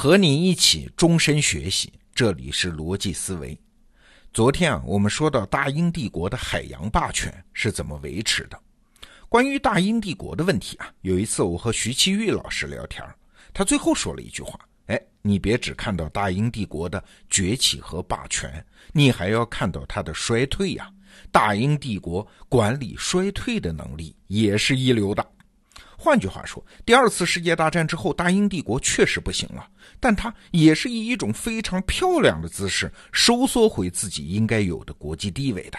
和你一起终身学习，这里是逻辑思维。昨天啊，我们说到大英帝国的海洋霸权是怎么维持的。关于大英帝国的问题啊，有一次我和徐其玉老师聊天，他最后说了一句话：“哎，你别只看到大英帝国的崛起和霸权，你还要看到它的衰退呀。大英帝国管理衰退的能力也是一流的。”换句话说，第二次世界大战之后，大英帝国确实不行了，但它也是以一种非常漂亮的姿势收缩回自己应该有的国际地位的，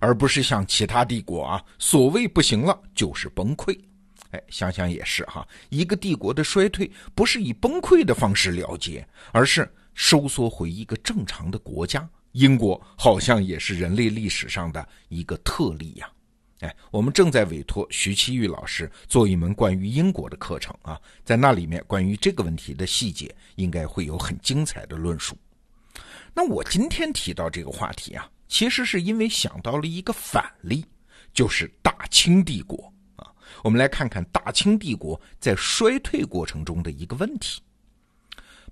而不是像其他帝国啊，所谓不行了就是崩溃。哎，想想也是哈，一个帝国的衰退不是以崩溃的方式了结，而是收缩回一个正常的国家。英国好像也是人类历史上的一个特例呀。哎，我们正在委托徐其玉老师做一门关于英国的课程啊，在那里面关于这个问题的细节，应该会有很精彩的论述。那我今天提到这个话题啊，其实是因为想到了一个反例，就是大清帝国啊。我们来看看大清帝国在衰退过程中的一个问题。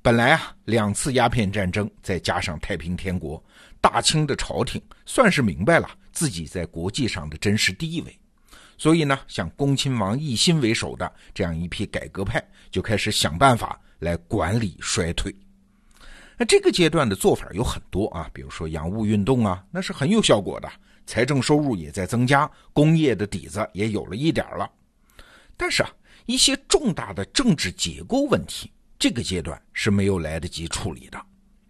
本来啊，两次鸦片战争再加上太平天国，大清的朝廷算是明白了。自己在国际上的真实地位，所以呢，像恭亲王奕欣为首的这样一批改革派就开始想办法来管理衰退。那这个阶段的做法有很多啊，比如说洋务运动啊，那是很有效果的，财政收入也在增加，工业的底子也有了一点了。但是啊，一些重大的政治结构问题，这个阶段是没有来得及处理的，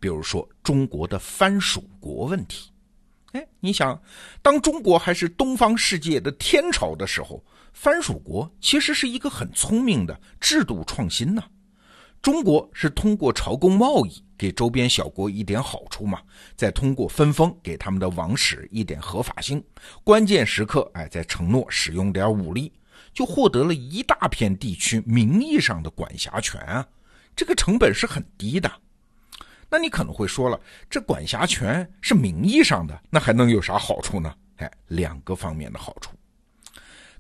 比如说中国的藩属国问题。哎，你想，当中国还是东方世界的天朝的时候，藩属国其实是一个很聪明的制度创新呢。中国是通过朝贡贸易给周边小国一点好处嘛，再通过分封给他们的王室一点合法性，关键时刻哎再承诺使用点武力，就获得了一大片地区名义上的管辖权啊，这个成本是很低的。那你可能会说了，这管辖权是名义上的，那还能有啥好处呢？哎，两个方面的好处。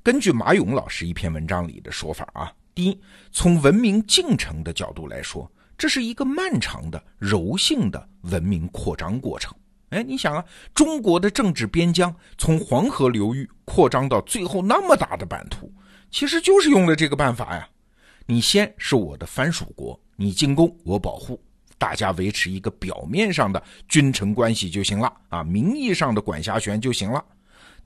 根据马勇老师一篇文章里的说法啊，第一，从文明进程的角度来说，这是一个漫长的、柔性的文明扩张过程。哎，你想啊，中国的政治边疆从黄河流域扩张到最后那么大的版图，其实就是用了这个办法呀。你先是我的藩属国，你进攻我保护。大家维持一个表面上的君臣关系就行了啊，名义上的管辖权就行了。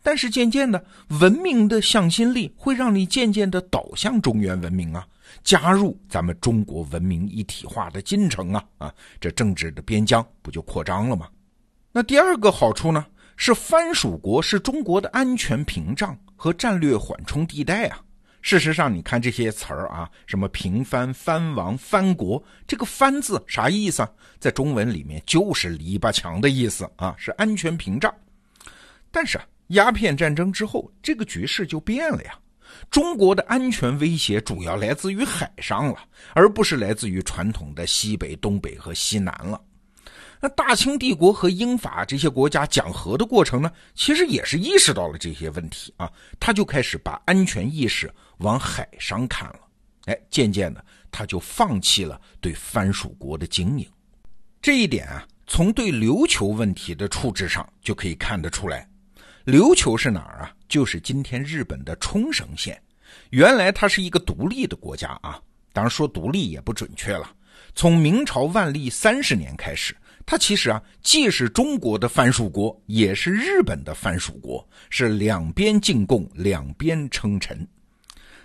但是渐渐的，文明的向心力会让你渐渐的导向中原文明啊，加入咱们中国文明一体化的进程啊啊，这政治的边疆不就扩张了吗？那第二个好处呢，是藩属国是中国的安全屏障和战略缓冲地带啊。事实上，你看这些词儿啊，什么平藩、藩王、藩国，这个“藩”字啥意思啊？在中文里面就是篱笆墙的意思啊，是安全屏障。但是啊，鸦片战争之后，这个局势就变了呀。中国的安全威胁主要来自于海上了，而不是来自于传统的西北、东北和西南了。那大清帝国和英法这些国家讲和的过程呢，其实也是意识到了这些问题啊，他就开始把安全意识往海上看了。哎，渐渐的，他就放弃了对藩属国的经营。这一点啊，从对琉球问题的处置上就可以看得出来。琉球是哪儿啊？就是今天日本的冲绳县。原来它是一个独立的国家啊，当然说独立也不准确了。从明朝万历三十年开始。它其实啊，既是中国的藩属国，也是日本的藩属国，是两边进贡，两边称臣。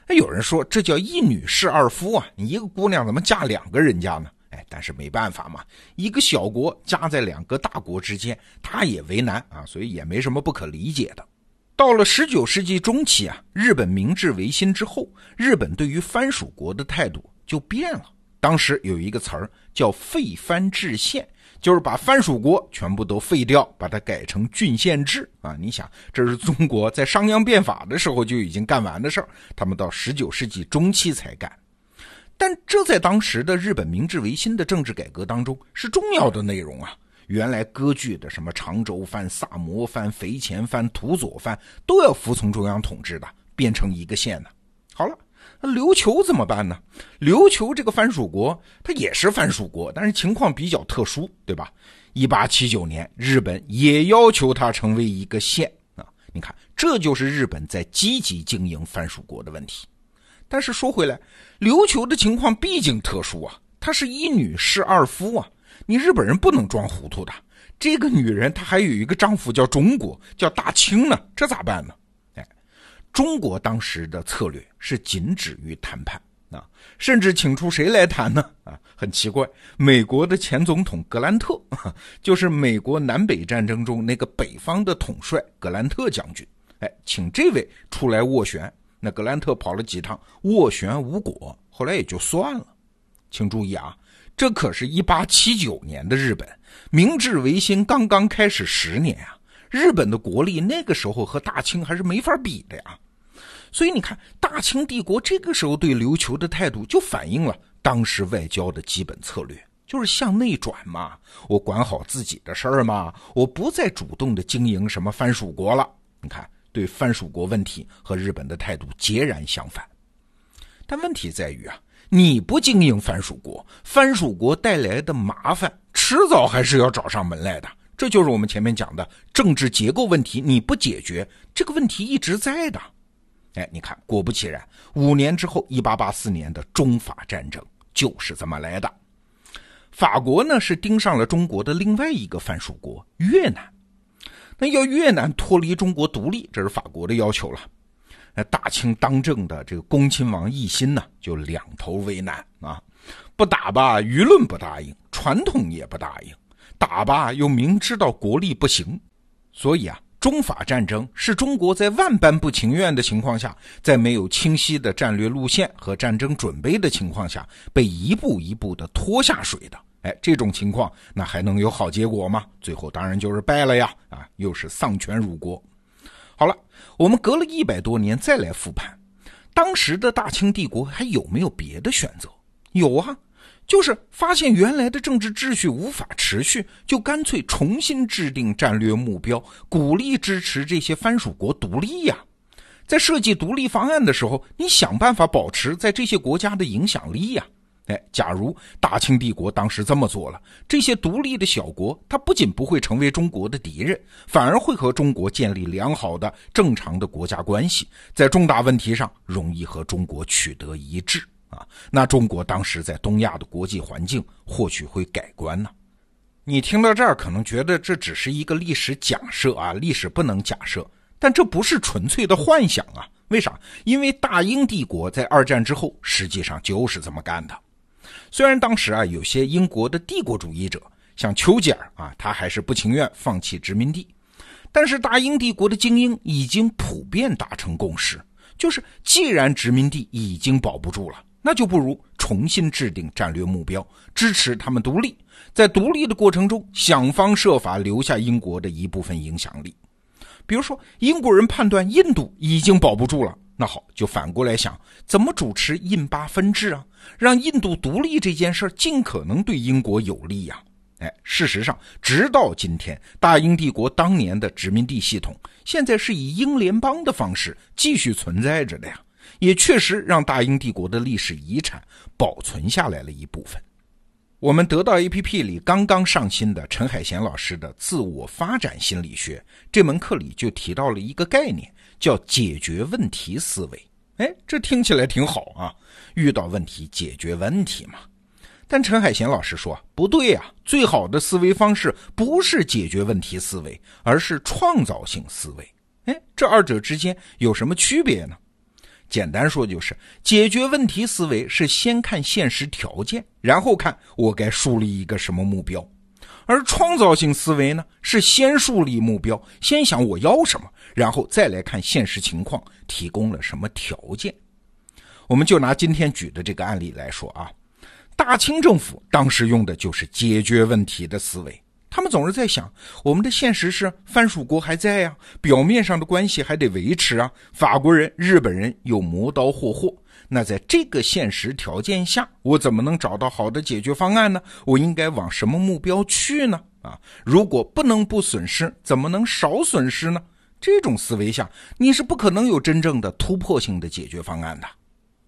那有人说这叫一女侍二夫啊，你一个姑娘怎么嫁两个人家呢？哎，但是没办法嘛，一个小国夹在两个大国之间，他也为难啊，所以也没什么不可理解的。到了十九世纪中期啊，日本明治维新之后，日本对于藩属国的态度就变了。当时有一个词儿叫废藩置县。就是把藩属国全部都废掉，把它改成郡县制啊！你想，这是中国在商鞅变法的时候就已经干完的事儿，他们到十九世纪中期才干。但这在当时的日本明治维新的政治改革当中是重要的内容啊！原来割据的什么长州藩、萨摩藩、肥前藩、土佐藩都要服从中央统治的，变成一个县。了，那琉球怎么办呢？琉球这个藩属国，它也是藩属国，但是情况比较特殊，对吧？一八七九年，日本也要求它成为一个县啊。你看，这就是日本在积极经营藩属国的问题。但是说回来，琉球的情况毕竟特殊啊，她是一女侍二夫啊，你日本人不能装糊涂的。这个女人她还有一个丈夫叫中国，叫大清呢，这咋办呢？中国当时的策略是仅止于谈判啊，甚至请出谁来谈呢？啊，很奇怪，美国的前总统格兰特，就是美国南北战争中那个北方的统帅格兰特将军，哎，请这位出来斡旋。那格兰特跑了几趟，斡旋无果，后来也就算了。请注意啊，这可是一八七九年的日本，明治维新刚刚开始十年啊，日本的国力那个时候和大清还是没法比的呀。所以你看，大清帝国这个时候对琉球的态度，就反映了当时外交的基本策略，就是向内转嘛，我管好自己的事儿嘛，我不再主动的经营什么藩属国了。你看。对藩属国问题和日本的态度截然相反，但问题在于啊，你不经营藩属国，藩属国带来的麻烦迟早还是要找上门来的。这就是我们前面讲的政治结构问题，你不解决这个问题一直在的。哎，你看，果不其然，五年之后，一八八四年的中法战争就是这么来的。法国呢是盯上了中国的另外一个藩属国越南。那要越南脱离中国独立，这是法国的要求了。那大清当政的这个恭亲王奕欣呢，就两头为难啊，不打吧，舆论不答应，传统也不答应；打吧，又明知道国力不行。所以啊，中法战争是中国在万般不情愿的情况下，在没有清晰的战略路线和战争准备的情况下，被一步一步的拖下水的。哎，这种情况那还能有好结果吗？最后当然就是败了呀！啊，又是丧权辱国。好了，我们隔了一百多年再来复盘，当时的大清帝国还有没有别的选择？有啊，就是发现原来的政治秩序无法持续，就干脆重新制定战略目标，鼓励支持这些藩属国独立呀。在设计独立方案的时候，你想办法保持在这些国家的影响力呀。哎，假如大清帝国当时这么做了，这些独立的小国，它不仅不会成为中国的敌人，反而会和中国建立良好的、正常的国家关系，在重大问题上容易和中国取得一致啊。那中国当时在东亚的国际环境或许会改观呢。你听到这儿，可能觉得这只是一个历史假设啊，历史不能假设，但这不是纯粹的幻想啊。为啥？因为大英帝国在二战之后实际上就是这么干的。虽然当时啊，有些英国的帝国主义者，像丘吉尔啊，他还是不情愿放弃殖民地，但是大英帝国的精英已经普遍达成共识，就是既然殖民地已经保不住了，那就不如重新制定战略目标，支持他们独立，在独立的过程中想方设法留下英国的一部分影响力。比如说，英国人判断印度已经保不住了。那好，就反过来想，怎么主持印巴分治啊？让印度独立这件事儿尽可能对英国有利呀。哎，事实上，直到今天，大英帝国当年的殖民地系统，现在是以英联邦的方式继续存在着的呀，也确实让大英帝国的历史遗产保存下来了一部分。我们得到 APP 里刚刚上新的陈海贤老师的《自我发展心理学》这门课里就提到了一个概念。叫解决问题思维，哎，这听起来挺好啊！遇到问题解决问题嘛。但陈海贤老师说不对呀，最好的思维方式不是解决问题思维，而是创造性思维。哎，这二者之间有什么区别呢？简单说就是，解决问题思维是先看现实条件，然后看我该树立一个什么目标；而创造性思维呢，是先树立目标，先想我要什么。然后再来看现实情况提供了什么条件，我们就拿今天举的这个案例来说啊，大清政府当时用的就是解决问题的思维，他们总是在想，我们的现实是藩属国还在呀，表面上的关系还得维持啊，法国人、日本人又磨刀霍霍，那在这个现实条件下，我怎么能找到好的解决方案呢？我应该往什么目标去呢？啊，如果不能不损失，怎么能少损失呢？这种思维下，你是不可能有真正的突破性的解决方案的。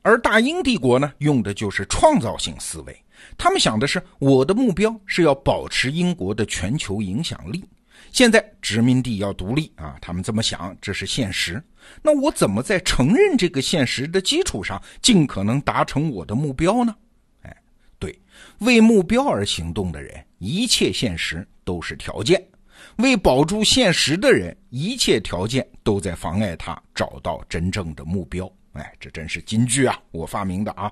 而大英帝国呢，用的就是创造性思维。他们想的是，我的目标是要保持英国的全球影响力。现在殖民地要独立啊，他们这么想，这是现实。那我怎么在承认这个现实的基础上，尽可能达成我的目标呢？哎，对，为目标而行动的人，一切现实都是条件；为保住现实的人，一切条件都在妨碍他找到真正的目标。哎，这真是金句啊，我发明的啊。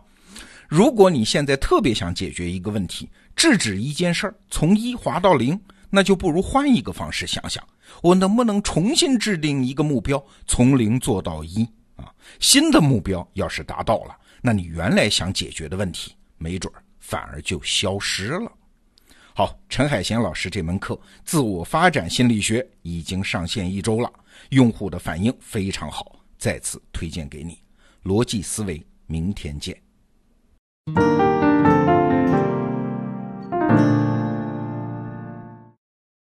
如果你现在特别想解决一个问题，制止一件事儿从一滑到零，那就不如换一个方式想想，我能不能重新制定一个目标，从零做到一啊？新的目标要是达到了，那你原来想解决的问题，没准儿反而就消失了。好，陈海贤老师这门课《自我发展心理学》已经上线一周了，用户的反应非常好，再次推荐给你。逻辑思维，明天见。thank you.